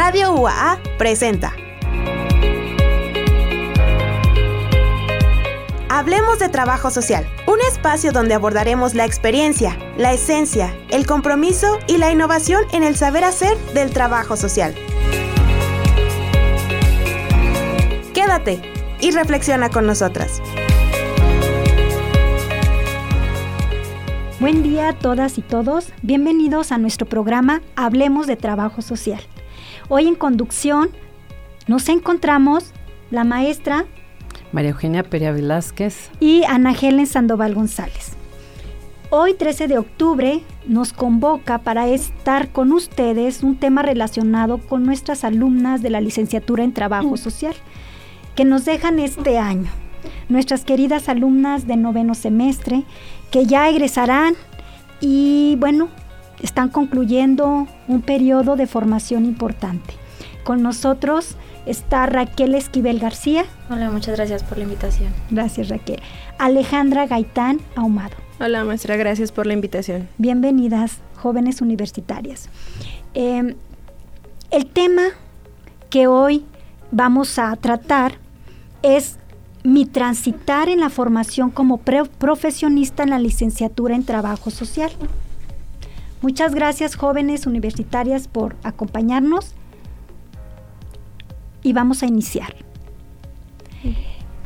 Radio UAA presenta. Hablemos de trabajo social, un espacio donde abordaremos la experiencia, la esencia, el compromiso y la innovación en el saber hacer del trabajo social. Quédate y reflexiona con nosotras. Buen día a todas y todos. Bienvenidos a nuestro programa Hablemos de Trabajo Social. Hoy en conducción nos encontramos la maestra María Eugenia Perea Velázquez y Ana Helen Sandoval González. Hoy 13 de octubre nos convoca para estar con ustedes un tema relacionado con nuestras alumnas de la licenciatura en Trabajo Social que nos dejan este año. Nuestras queridas alumnas de noveno semestre que ya egresarán y bueno, están concluyendo un periodo de formación importante. Con nosotros está Raquel Esquivel García. Hola, muchas gracias por la invitación. Gracias Raquel. Alejandra Gaitán Ahumado. Hola maestra, gracias por la invitación. Bienvenidas, jóvenes universitarias. Eh, el tema que hoy vamos a tratar es mi transitar en la formación como profesionista en la licenciatura en trabajo social. Muchas gracias jóvenes universitarias por acompañarnos y vamos a iniciar.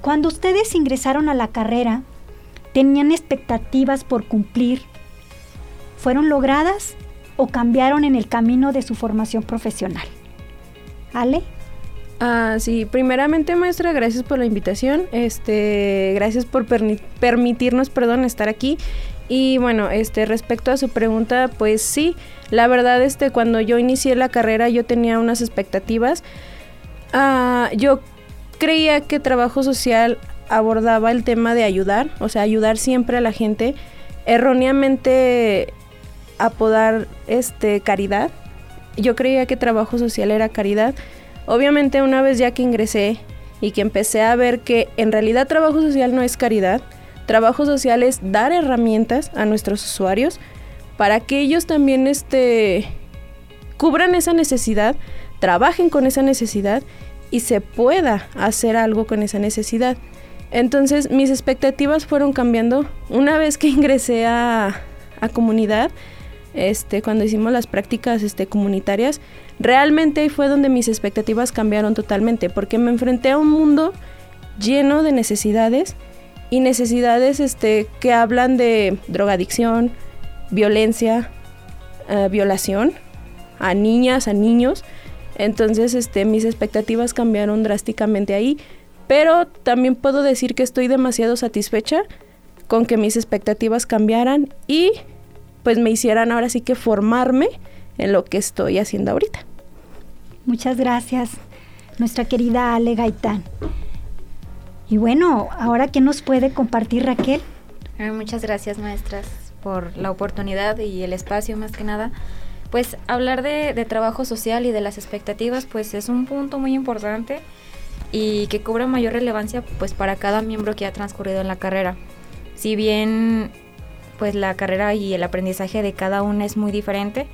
Cuando ustedes ingresaron a la carrera, ¿tenían expectativas por cumplir? ¿Fueron logradas o cambiaron en el camino de su formación profesional? ¿Ale? Ah, sí, primeramente maestra, gracias por la invitación, este, gracias por permitirnos, perdón, estar aquí. Y bueno, este, respecto a su pregunta, pues sí, la verdad, este, cuando yo inicié la carrera yo tenía unas expectativas. Ah, yo creía que trabajo social abordaba el tema de ayudar, o sea, ayudar siempre a la gente. Erróneamente apodar este caridad. Yo creía que trabajo social era caridad Obviamente una vez ya que ingresé y que empecé a ver que en realidad trabajo social no es caridad, trabajo social es dar herramientas a nuestros usuarios para que ellos también este, cubran esa necesidad, trabajen con esa necesidad y se pueda hacer algo con esa necesidad. Entonces mis expectativas fueron cambiando una vez que ingresé a, a comunidad este, cuando hicimos las prácticas este, comunitarias, realmente fue donde mis expectativas cambiaron totalmente, porque me enfrenté a un mundo lleno de necesidades y necesidades este, que hablan de drogadicción, violencia, eh, violación a niñas, a niños. Entonces, este, mis expectativas cambiaron drásticamente ahí, pero también puedo decir que estoy demasiado satisfecha con que mis expectativas cambiaran y pues me hicieran ahora sí que formarme en lo que estoy haciendo ahorita. Muchas gracias, nuestra querida Ale Gaitán. Y bueno, ahora qué nos puede compartir Raquel. muchas gracias, maestras, por la oportunidad y el espacio más que nada. Pues hablar de, de trabajo social y de las expectativas, pues es un punto muy importante y que cobra mayor relevancia pues para cada miembro que ha transcurrido en la carrera. Si bien pues la carrera y el aprendizaje de cada uno es muy diferente.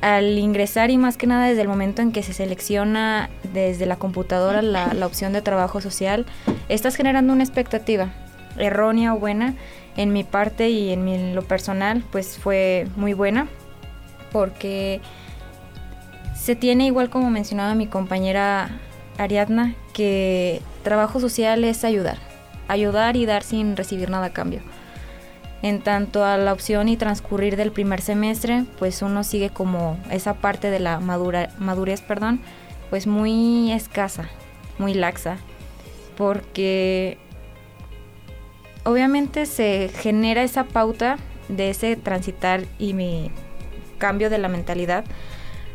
Al ingresar y más que nada desde el momento en que se selecciona desde la computadora la, opción de trabajo social, estás generando una expectativa, errónea o buena. En mi parte y en lo personal, pues fue muy buena, porque se tiene igual como mencionaba mi compañera Ariadna, que trabajo social es ayudar, ayudar y dar sin recibir nada a cambio. En tanto a la opción y transcurrir del primer semestre, pues uno sigue como esa parte de la madura, madurez, perdón, pues muy escasa, muy laxa, porque obviamente se genera esa pauta de ese transitar y mi cambio de la mentalidad,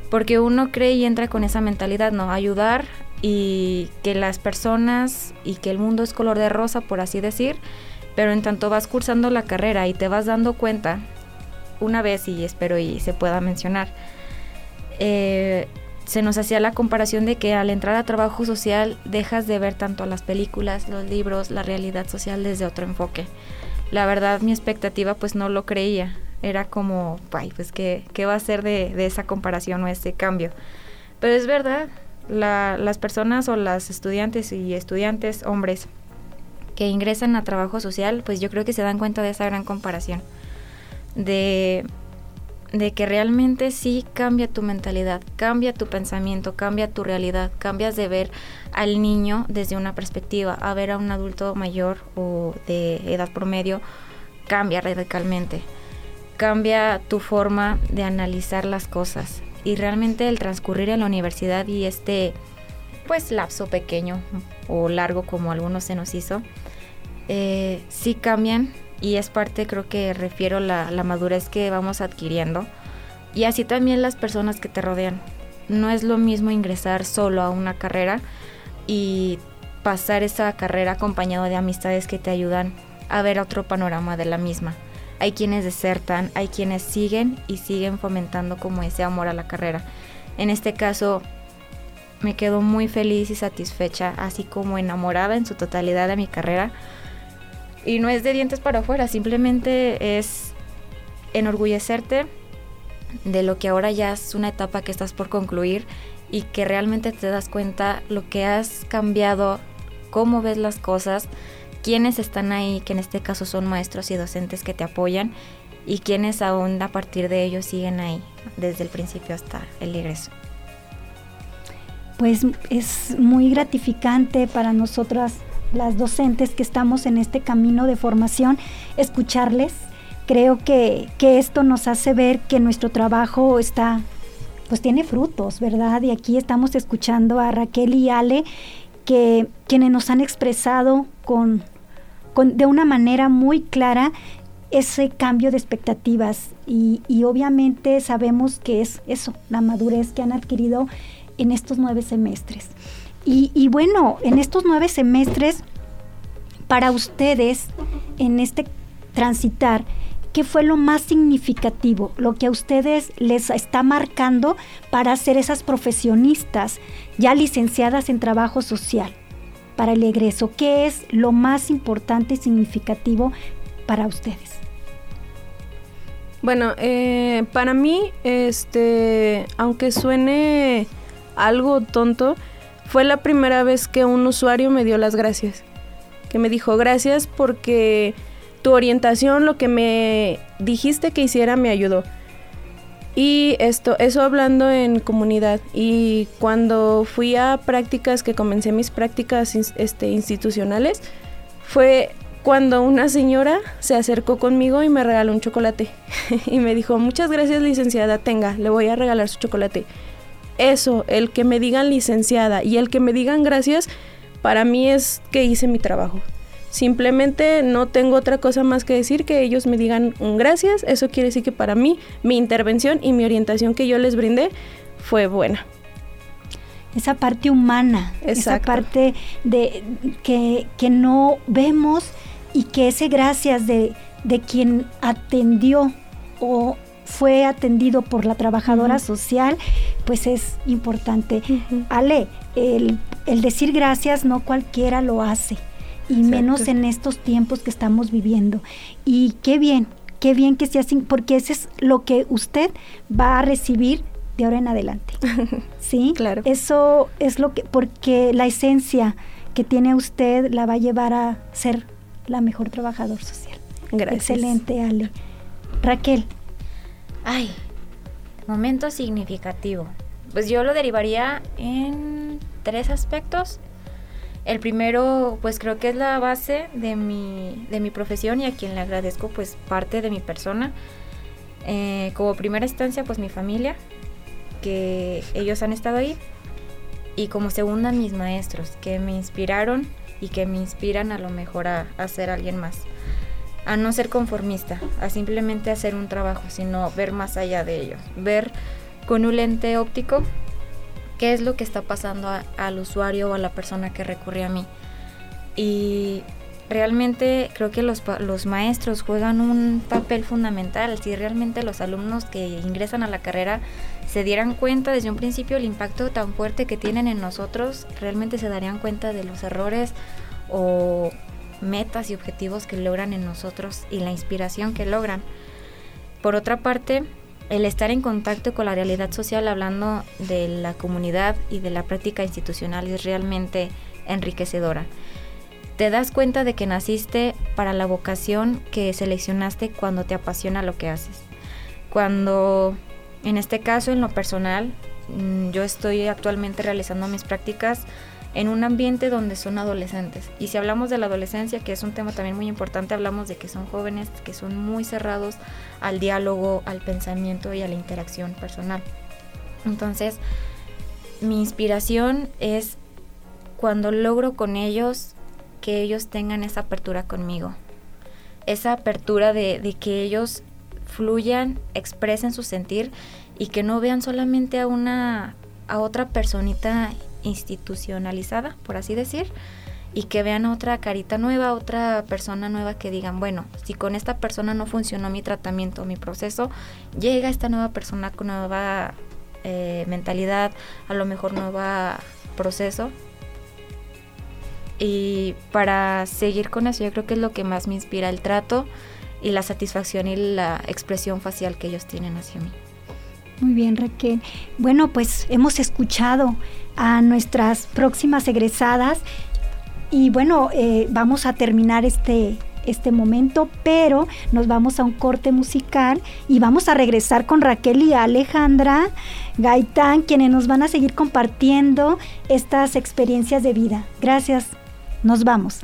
porque uno cree y entra con esa mentalidad, ¿no? Ayudar y que las personas y que el mundo es color de rosa, por así decir, pero en tanto vas cursando la carrera y te vas dando cuenta, una vez y espero y se pueda mencionar, eh, se nos hacía la comparación de que al entrar a trabajo social dejas de ver tanto las películas, los libros, la realidad social desde otro enfoque. La verdad mi expectativa pues no lo creía, era como, ay, pues ¿qué, qué va a ser de, de esa comparación o ese cambio? Pero es verdad, las personas o las estudiantes y estudiantes, hombres, que ingresan a trabajo social, pues yo creo que se dan cuenta de esa gran comparación. De, de que realmente sí cambia tu mentalidad, cambia tu pensamiento, cambia tu realidad, cambias de ver al niño desde una perspectiva, a ver a un adulto mayor o de edad promedio, cambia radicalmente. Cambia tu forma de analizar las cosas. Y realmente el transcurrir en la universidad y este pues lapso pequeño o largo como algunos se nos hizo, eh, sí cambian y es parte creo que refiero la, la madurez que vamos adquiriendo y así también las personas que te rodean. No es lo mismo ingresar solo a una carrera y pasar esa carrera acompañado de amistades que te ayudan a ver otro panorama de la misma. Hay quienes desertan, hay quienes siguen y siguen fomentando como ese amor a la carrera. En este caso, me quedo muy feliz y satisfecha, así como enamorada en su totalidad de mi carrera. Y no es de dientes para afuera, simplemente es enorgullecerte de lo que ahora ya es una etapa que estás por concluir y que realmente te das cuenta lo que has cambiado, cómo ves las cosas, quiénes están ahí, que en este caso son maestros y docentes que te apoyan y quienes aún a partir de ellos siguen ahí desde el principio hasta el egreso. Pues es muy gratificante para nosotras las docentes que estamos en este camino de formación, escucharles. Creo que, esto nos hace ver que nuestro trabajo está, pues tiene frutos, ¿verdad? Y aquí estamos escuchando a Raquel y Ale, que quienes nos han expresado con, con de una manera muy clara ese cambio de expectativas y, y obviamente sabemos que es eso, la madurez que han adquirido en estos nueve semestres. Y, bueno, en estos nueve semestres, para ustedes, en este transitar, ¿qué fue lo más significativo? Lo que a ustedes les está marcando para ser esas profesionistas ya licenciadas en trabajo social para el egreso. ¿Qué es lo más importante y significativo para ustedes? Bueno, eh, para mí, este, aunque suene algo tonto, fue la primera vez que un usuario me dio las gracias. Que me dijo gracias porque tu orientación, lo que me dijiste que hiciera, me ayudó. Y esto, eso hablando en comunidad. Y cuando fui a prácticas, que comencé mis prácticas este, institucionales, fue cuando una señora se acercó conmigo y me regaló un chocolate. y me dijo, muchas gracias licenciada, tenga, le voy a regalar su chocolate eso, el que me digan licenciada y el que me digan gracias, para mí es que hice mi trabajo. Simplemente no tengo otra cosa más que decir que ellos me digan un gracias. Eso quiere decir que para mí mi intervención y mi orientación que yo les brindé fue buena. Esa parte humana, esa parte de que, que, no vemos y que ese gracias de, de quien atendió o fue atendido por la trabajadora social, pues es importante. Ale, el, decir gracias no cualquiera lo hace, y menos en estos tiempos que estamos viviendo. Y qué bien, qué bien que sea así, porque ese es lo que usted va a recibir de ahora en adelante. ¿Sí? Claro. Eso es lo que, porque la esencia que tiene usted la va a llevar a ser la mejor trabajador social. Gracias. Excelente, Ale. Raquel, Ay, momento significativo. Pues yo lo derivaría en tres aspectos. El primero, pues creo que es la base de mi, de mi profesión y a quien le agradezco pues parte de mi persona. Eh, como primera instancia, pues mi familia, que ellos han estado ahí. Y como segunda, mis maestros, que me inspiraron y que me inspiran a lo mejor a, a ser alguien más a no ser conformista, a simplemente hacer un trabajo, sino ver más allá de ello, ver con un lente óptico qué es lo que está pasando al usuario o a la persona que recurre a mí. Y realmente creo que los, los maestros juegan un papel fundamental. Si realmente los alumnos que ingresan a la carrera se dieran cuenta desde un principio el impacto tan fuerte que tienen en nosotros, realmente se darían cuenta de los errores o metas y objetivos que logran en nosotros y la inspiración que logran. Por otra parte, el estar en contacto con la realidad social hablando de la comunidad y de la práctica institucional es realmente enriquecedora. Te das cuenta de que naciste para la vocación que seleccionaste cuando te apasiona lo que haces. Cuando, en este caso, en lo personal, mm, yo estoy actualmente realizando mis prácticas en un ambiente donde son adolescentes. Y si hablamos de la adolescencia, que es un tema también muy importante, hablamos de que son jóvenes que son muy cerrados al diálogo, al pensamiento y a la interacción personal. Entonces, mi inspiración es cuando logro con ellos que ellos tengan esa apertura conmigo. Esa apertura de, de que ellos fluyan, expresen su sentir y que no vean solamente a una a otra personita institucionalizada, por así decir, y que vean otra carita nueva, otra persona nueva que digan, bueno, si con esta persona no funcionó mi tratamiento, mi proceso, llega esta nueva persona con nueva eh, mentalidad, a lo mejor nueva proceso. Y para seguir con eso, yo creo que es lo que más me inspira el trato y la satisfacción y la expresión facial que ellos tienen hacia mí. Muy bien, Raquel. Bueno, pues hemos escuchado a nuestras próximas egresadas y bueno, eh, vamos a terminar este, este momento, pero nos vamos a un corte musical y vamos a regresar con Raquel y Alejandra Gaitán, quienes nos van a seguir compartiendo estas experiencias de vida. Gracias, nos vamos.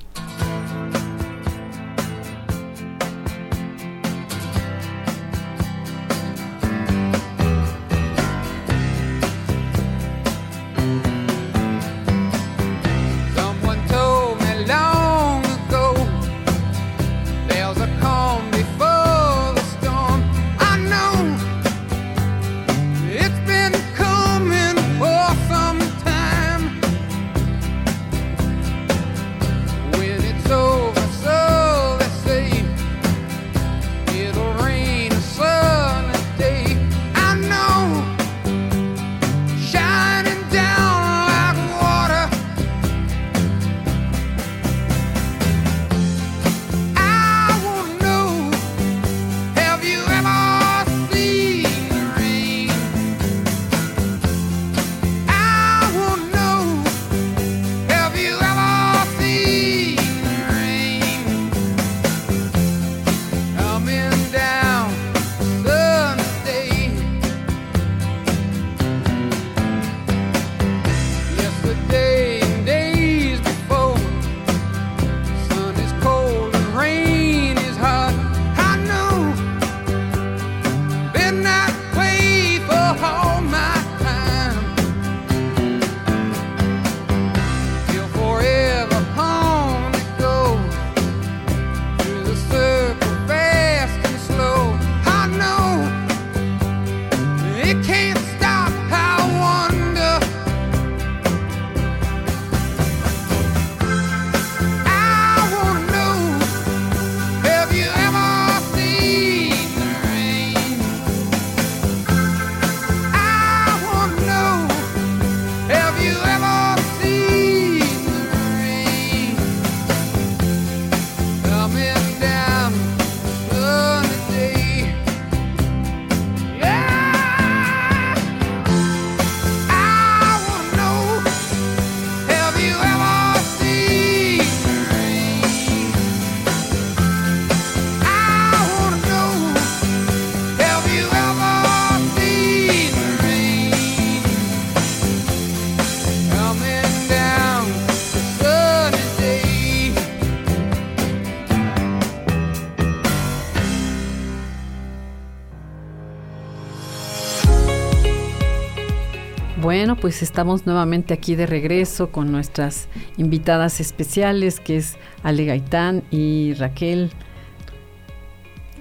Bueno, pues estamos nuevamente aquí de regreso con nuestras invitadas especiales, que es Ale Gaitán y Raquel.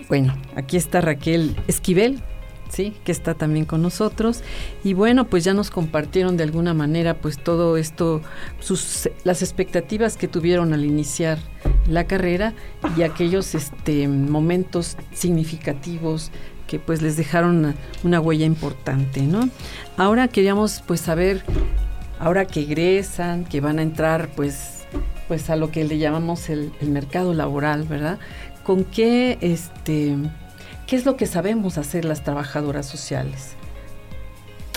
Bueno, aquí está Raquel Esquivel, ¿sí? Que está también con nosotros. Y bueno, pues ya nos compartieron de alguna manera pues todo esto, las expectativas que tuvieron al iniciar la carrera y aquellos este, momentos significativos que pues les dejaron una, huella importante, ¿no? Ahora queríamos pues saber, ahora que egresan, que van a entrar pues, pues a lo que le llamamos el, mercado laboral, ¿verdad? ¿Con qué, este, ¿Qué es lo que sabemos hacer las trabajadoras sociales?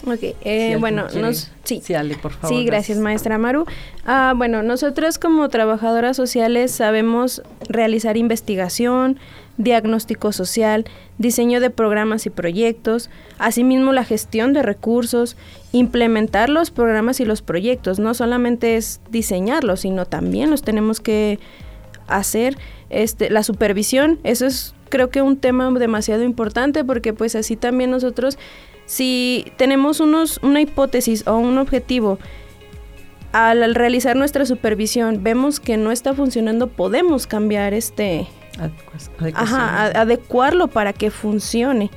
Ok, eh, bueno, nos, sí. Sí, Ale, por favor. Sí, gracias, maestra Maru. Ah, bueno, nosotros como trabajadoras sociales sabemos realizar investigación, diagnóstico social, diseño de programas y proyectos, asimismo la gestión de recursos, implementar los programas y los proyectos. No solamente es diseñarlos, sino también los tenemos que hacer. Este, la supervisión, eso es creo que un tema demasiado importante porque pues así también nosotros si tenemos unos, una hipótesis o un objetivo, al, realizar nuestra supervisión vemos que no está funcionando, podemos cambiar este... Ajá, adecuarlo para que funcione.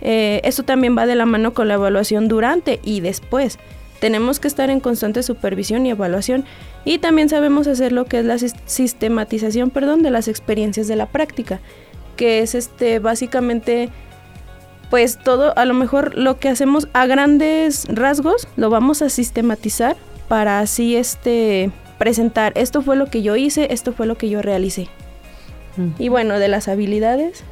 Eh, esto también va de la mano con la evaluación durante y después. Tenemos que estar en constante supervisión y evaluación y también sabemos hacer lo que es la sistematización, perdón, de las experiencias de la práctica, que es este básicamente pues todo, a lo mejor lo que hacemos a grandes rasgos, lo vamos a sistematizar para así este presentar, esto fue lo que yo hice, esto fue lo que yo realicé. Y bueno, de las habilidades.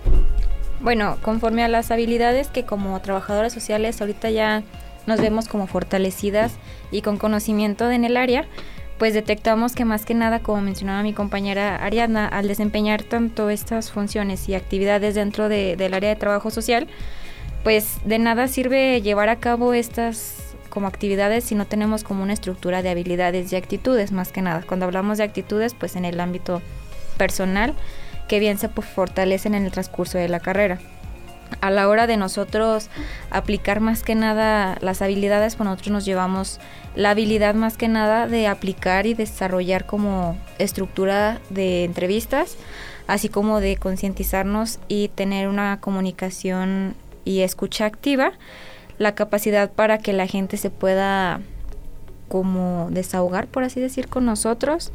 Bueno, conforme a las habilidades que como trabajadoras sociales ahorita ya nos vemos como fortalecidas y con conocimiento en el área, pues detectamos que más que nada, como mencionaba mi compañera Ariadna, al desempeñar tanto estas funciones y actividades dentro del área de trabajo social, pues de nada sirve llevar a cabo estas como actividades si no tenemos como una estructura de habilidades y actitudes, más que nada. Cuando hablamos de actitudes, pues en el ámbito personal, que bien se fortalecen en el transcurso de la carrera. A la hora de nosotros aplicar más que nada las habilidades, pues nosotros nos llevamos la habilidad más que nada de aplicar y desarrollar como estructura de entrevistas, así como de concientizarnos y tener una comunicación y escucha activa, la capacidad para que la gente se pueda como desahogar, por así decir, con nosotros.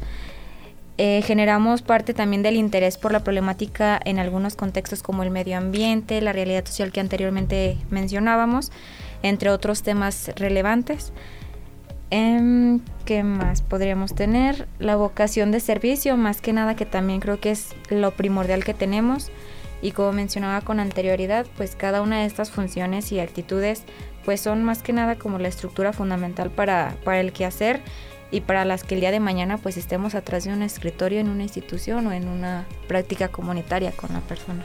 Eh, generamos parte también del interés por la problemática en algunos contextos como el medio ambiente, la realidad social que anteriormente mencionábamos, entre otros temas relevantes. Em, ¿Qué más podríamos tener? La vocación de servicio, más que nada que también creo que es lo primordial que tenemos y como mencionaba con anterioridad, pues cada una de estas funciones y actitudes pues son más que nada como la estructura fundamental para, para el quehacer y para las que el día de mañana pues estemos atrás de un escritorio en una institución o en una práctica comunitaria con la persona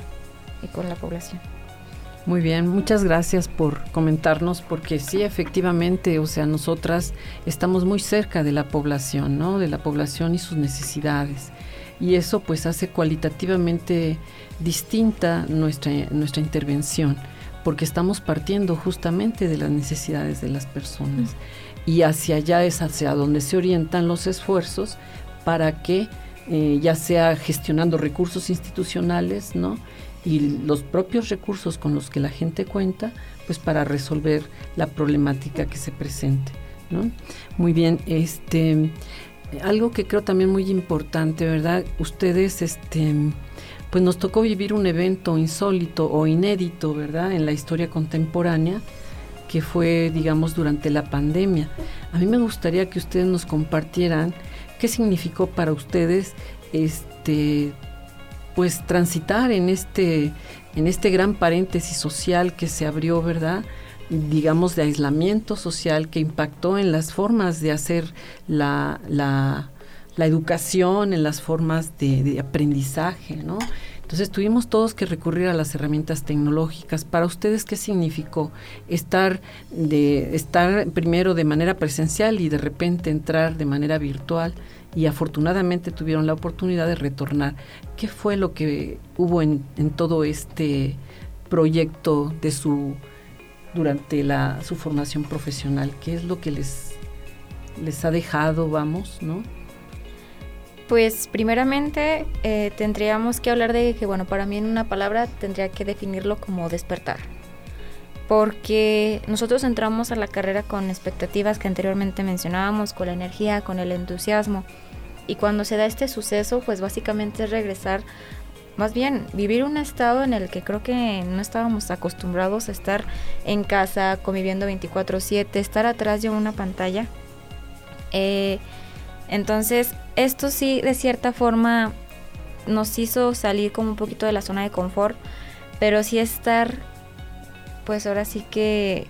y con la población. Muy bien, muchas gracias por comentarnos, porque sí, efectivamente, o sea, nosotras estamos muy cerca de la población, ¿no? De la población y sus necesidades. Y eso pues hace cualitativamente distinta nuestra, nuestra intervención, porque estamos partiendo justamente de las necesidades de las personas. Y hacia allá es hacia donde se orientan los esfuerzos para que, eh, ya sea gestionando recursos institucionales, ¿no? y los propios recursos con los que la gente cuenta, pues para resolver la problemática que se presente. ¿no? Muy bien, este algo que creo también muy importante, ¿verdad? Ustedes este pues nos tocó vivir un evento insólito o inédito, ¿verdad? En la historia contemporánea, que fue, digamos, durante la pandemia. A mí me gustaría que ustedes nos compartieran qué significó para ustedes este pues transitar en este en este gran paréntesis social que se abrió, ¿verdad? digamos, de aislamiento social que impactó en las formas de hacer la, la, la educación, en las formas de, aprendizaje, ¿no? Entonces tuvimos todos que recurrir a las herramientas tecnológicas. Para ustedes, ¿qué significó estar de estar primero de manera presencial y de repente entrar de manera virtual? Y afortunadamente tuvieron la oportunidad de retornar. ¿Qué fue lo que hubo en, todo este proyecto de su durante la, su formación profesional? ¿Qué es lo que les, les ha dejado, vamos, no? Pues primeramente eh, tendríamos que hablar de que, bueno, para mí en una palabra tendría que definirlo como despertar. Porque nosotros entramos a la carrera con expectativas que anteriormente mencionábamos, con la energía, con el entusiasmo. Y cuando se da este suceso, pues básicamente es regresar, más bien vivir un estado en el que creo que no estábamos acostumbrados a estar en casa, conviviendo 24/7, estar atrás de una pantalla. Eh, entonces, esto sí, de cierta forma, nos hizo salir como un poquito de la zona de confort, pero sí estar, pues ahora sí que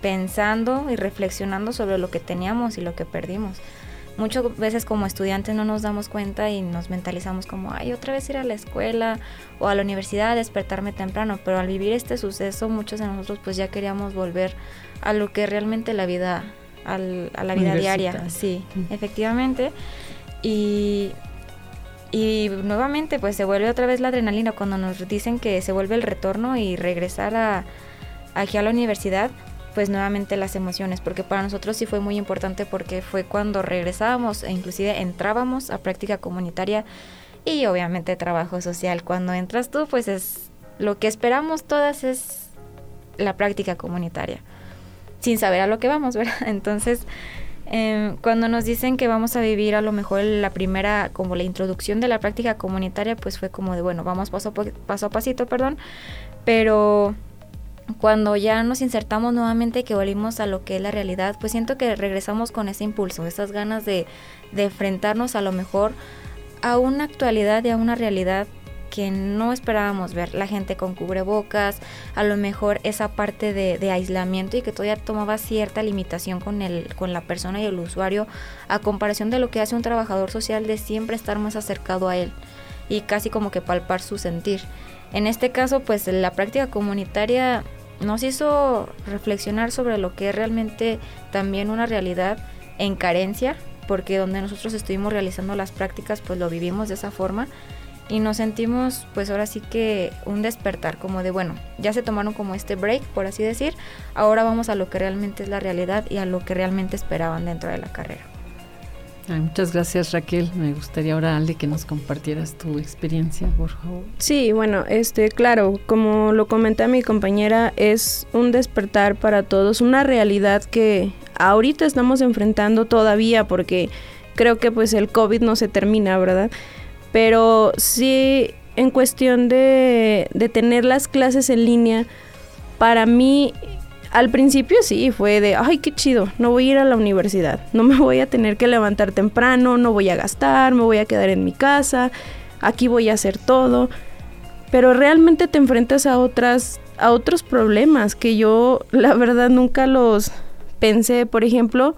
pensando y reflexionando sobre lo que teníamos y lo que perdimos. Muchas veces como estudiantes no nos damos cuenta y nos mentalizamos como, ay, otra vez ir a la escuela o a la universidad, despertarme temprano, pero al vivir este suceso muchos de nosotros pues ya queríamos volver a lo que realmente la vida, a la vida diaria, sí, efectivamente. Y, y nuevamente pues se vuelve otra vez la adrenalina cuando nos dicen que se vuelve el retorno y regresar a, aquí a la universidad pues nuevamente las emociones, porque para nosotros sí fue muy importante porque fue cuando regresábamos e inclusive entrábamos a práctica comunitaria y obviamente trabajo social. Cuando entras tú, pues es lo que esperamos todas es la práctica comunitaria, sin saber a lo que vamos, ¿verdad? Entonces, em, cuando nos dicen que vamos a vivir a lo mejor la primera, como la introducción de la práctica comunitaria, pues fue como de, bueno, vamos paso, paso a pasito, perdón, pero cuando ya nos insertamos nuevamente que volvimos a lo que es la realidad, pues siento que regresamos con ese impulso, esas ganas de, de enfrentarnos a lo mejor a una actualidad y a una realidad que no esperábamos ver, la gente con cubrebocas, a lo mejor esa parte de, aislamiento y que todavía tomaba cierta limitación con, el, con la persona y el usuario a comparación de lo que hace un trabajador social de siempre estar más acercado a él y casi como que palpar su sentir. En este caso, pues la práctica comunitaria nos hizo reflexionar sobre lo que es realmente también una realidad en carencia, porque donde nosotros estuvimos realizando las prácticas, pues lo vivimos de esa forma y nos sentimos pues ahora sí que un despertar, como de bueno, ya se tomaron como este break, por así decir, ahora vamos a lo que realmente es la realidad y a lo que realmente esperaban dentro de la carrera muchas gracias Raquel. Me gustaría ahora Ale que nos compartieras tu experiencia, por favor. Sí, bueno, este, claro, como lo comenta mi compañera, es un despertar para todos, una realidad que ahorita estamos enfrentando todavía porque creo que pues el COVID no se termina, ¿verdad? Pero sí, en cuestión de, tener las clases en línea, para mí al principio sí, fue de, ay, qué chido, no voy a ir a la universidad, no me voy a tener que levantar temprano, no voy a gastar, me voy a quedar en mi casa, aquí voy a hacer todo. Pero realmente te enfrentas a otras a otros problemas que yo la verdad nunca los pensé, por ejemplo,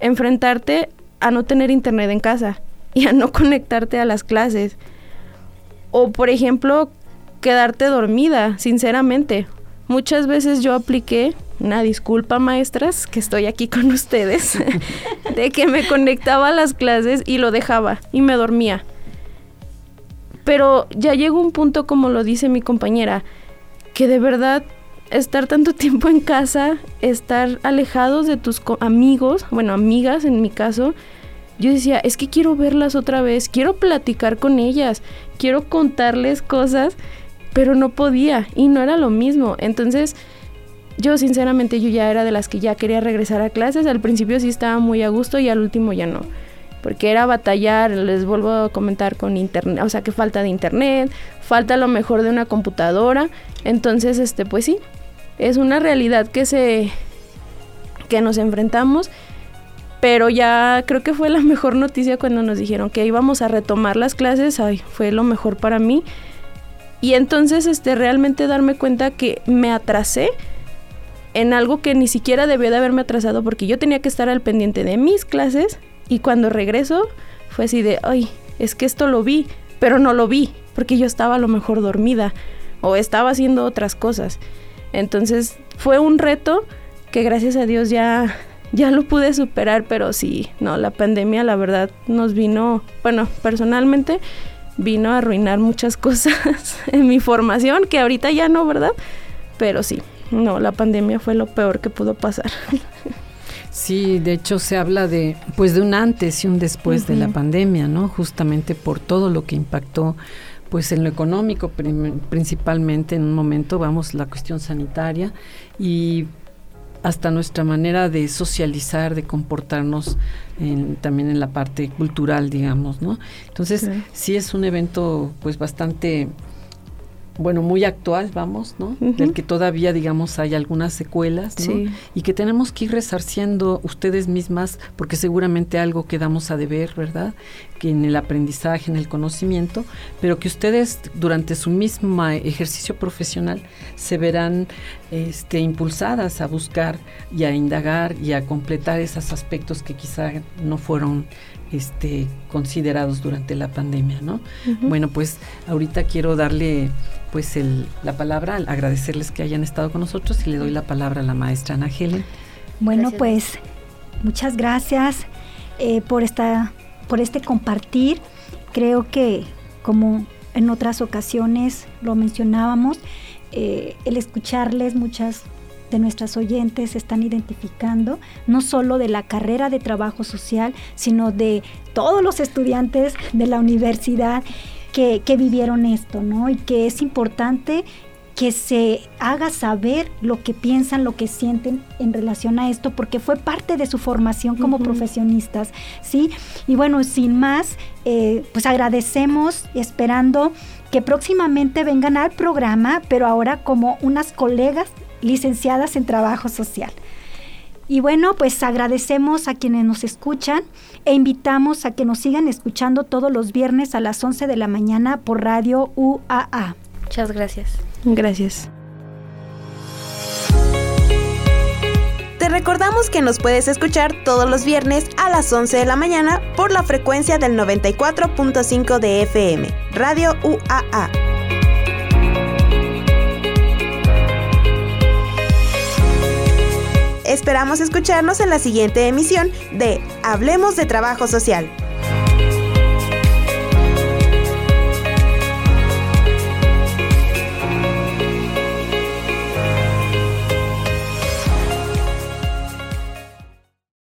enfrentarte a no tener internet en casa y a no conectarte a las clases. O por ejemplo, quedarte dormida, sinceramente. Muchas veces yo apliqué una disculpa maestras que estoy aquí con ustedes de que me conectaba a las clases y lo dejaba y me dormía. Pero ya llegó un punto como lo dice mi compañera que de verdad estar tanto tiempo en casa, estar alejados de tus amigos, bueno, amigas en mi caso, yo decía, es que quiero verlas otra vez, quiero platicar con ellas, quiero contarles cosas pero no podía y no era lo mismo. Entonces, yo sinceramente yo ya era de las que ya quería regresar a clases. Al principio sí estaba muy a gusto y al último ya no. Porque era batallar, les vuelvo a comentar con internet, o sea que falta de internet, falta lo mejor de una computadora. Entonces, este, pues sí, es una realidad que se que nos enfrentamos. Pero ya creo que fue la mejor noticia cuando nos dijeron que íbamos a retomar las clases. Ay, fue lo mejor para mí. Y entonces este, realmente darme cuenta que me atrasé en algo que ni siquiera debía de haberme atrasado porque yo tenía que estar al pendiente de mis clases y cuando regreso fue así de, ay, es que esto lo vi, pero no lo vi porque yo estaba a lo mejor dormida o estaba haciendo otras cosas. Entonces fue un reto que gracias a Dios ya ya lo pude superar, pero sí, no, la pandemia la verdad nos vino, bueno, personalmente vino a arruinar muchas cosas en mi formación, que ahorita ya no, ¿verdad? Pero sí, no, la pandemia fue lo peor que pudo pasar. Sí, de hecho se habla de pues de un antes y un después de la pandemia, ¿no? Justamente por todo lo que impactó pues en lo económico principalmente en un momento, vamos, la cuestión sanitaria y hasta nuestra manera de socializar, de comportarnos también en la parte cultural, digamos, ¿no? Entonces, sí. es un evento pues bastante bueno, muy actual, vamos, ¿no? Del que todavía, digamos, hay algunas secuelas, ¿no? Y que tenemos que ir resarciendo ustedes mismas, porque seguramente algo quedamos a deber, ¿verdad? Que en el aprendizaje, en el conocimiento, pero que ustedes durante su mismo ejercicio profesional se verán este, impulsadas a buscar y a indagar y a completar esos aspectos que quizá no fueron este, considerados durante la pandemia, ¿no? Bueno, pues ahorita quiero darle pues el, la palabra, agradecerles que hayan estado con nosotros y le doy la palabra a la maestra Ana Helen. Bueno, pues muchas gracias eh, por, esta, por este compartir. Creo que como en otras ocasiones lo mencionábamos, eh, el escucharles muchas de nuestras oyentes se están identificando, no solo de la carrera de trabajo social, sino de todos los estudiantes de la universidad que, vivieron esto, ¿no? Y que es importante que se haga saber lo que piensan, lo que sienten en relación a esto, porque fue parte de su formación como profesionistas, ¿sí? Y bueno, sin más, eh, pues agradecemos esperando que próximamente vengan al programa, pero ahora como unas colegas licenciadas en trabajo social. Y bueno, pues agradecemos a quienes nos escuchan e invitamos a que nos sigan escuchando todos los viernes a las 11 de la mañana por Radio UAA. Muchas gracias. Gracias. Recordamos que nos puedes escuchar todos los viernes a las 11 de la mañana por la frecuencia del 94.5 de FM, Radio UAA. Esperamos escucharnos en la siguiente emisión de Hablemos de Trabajo Social.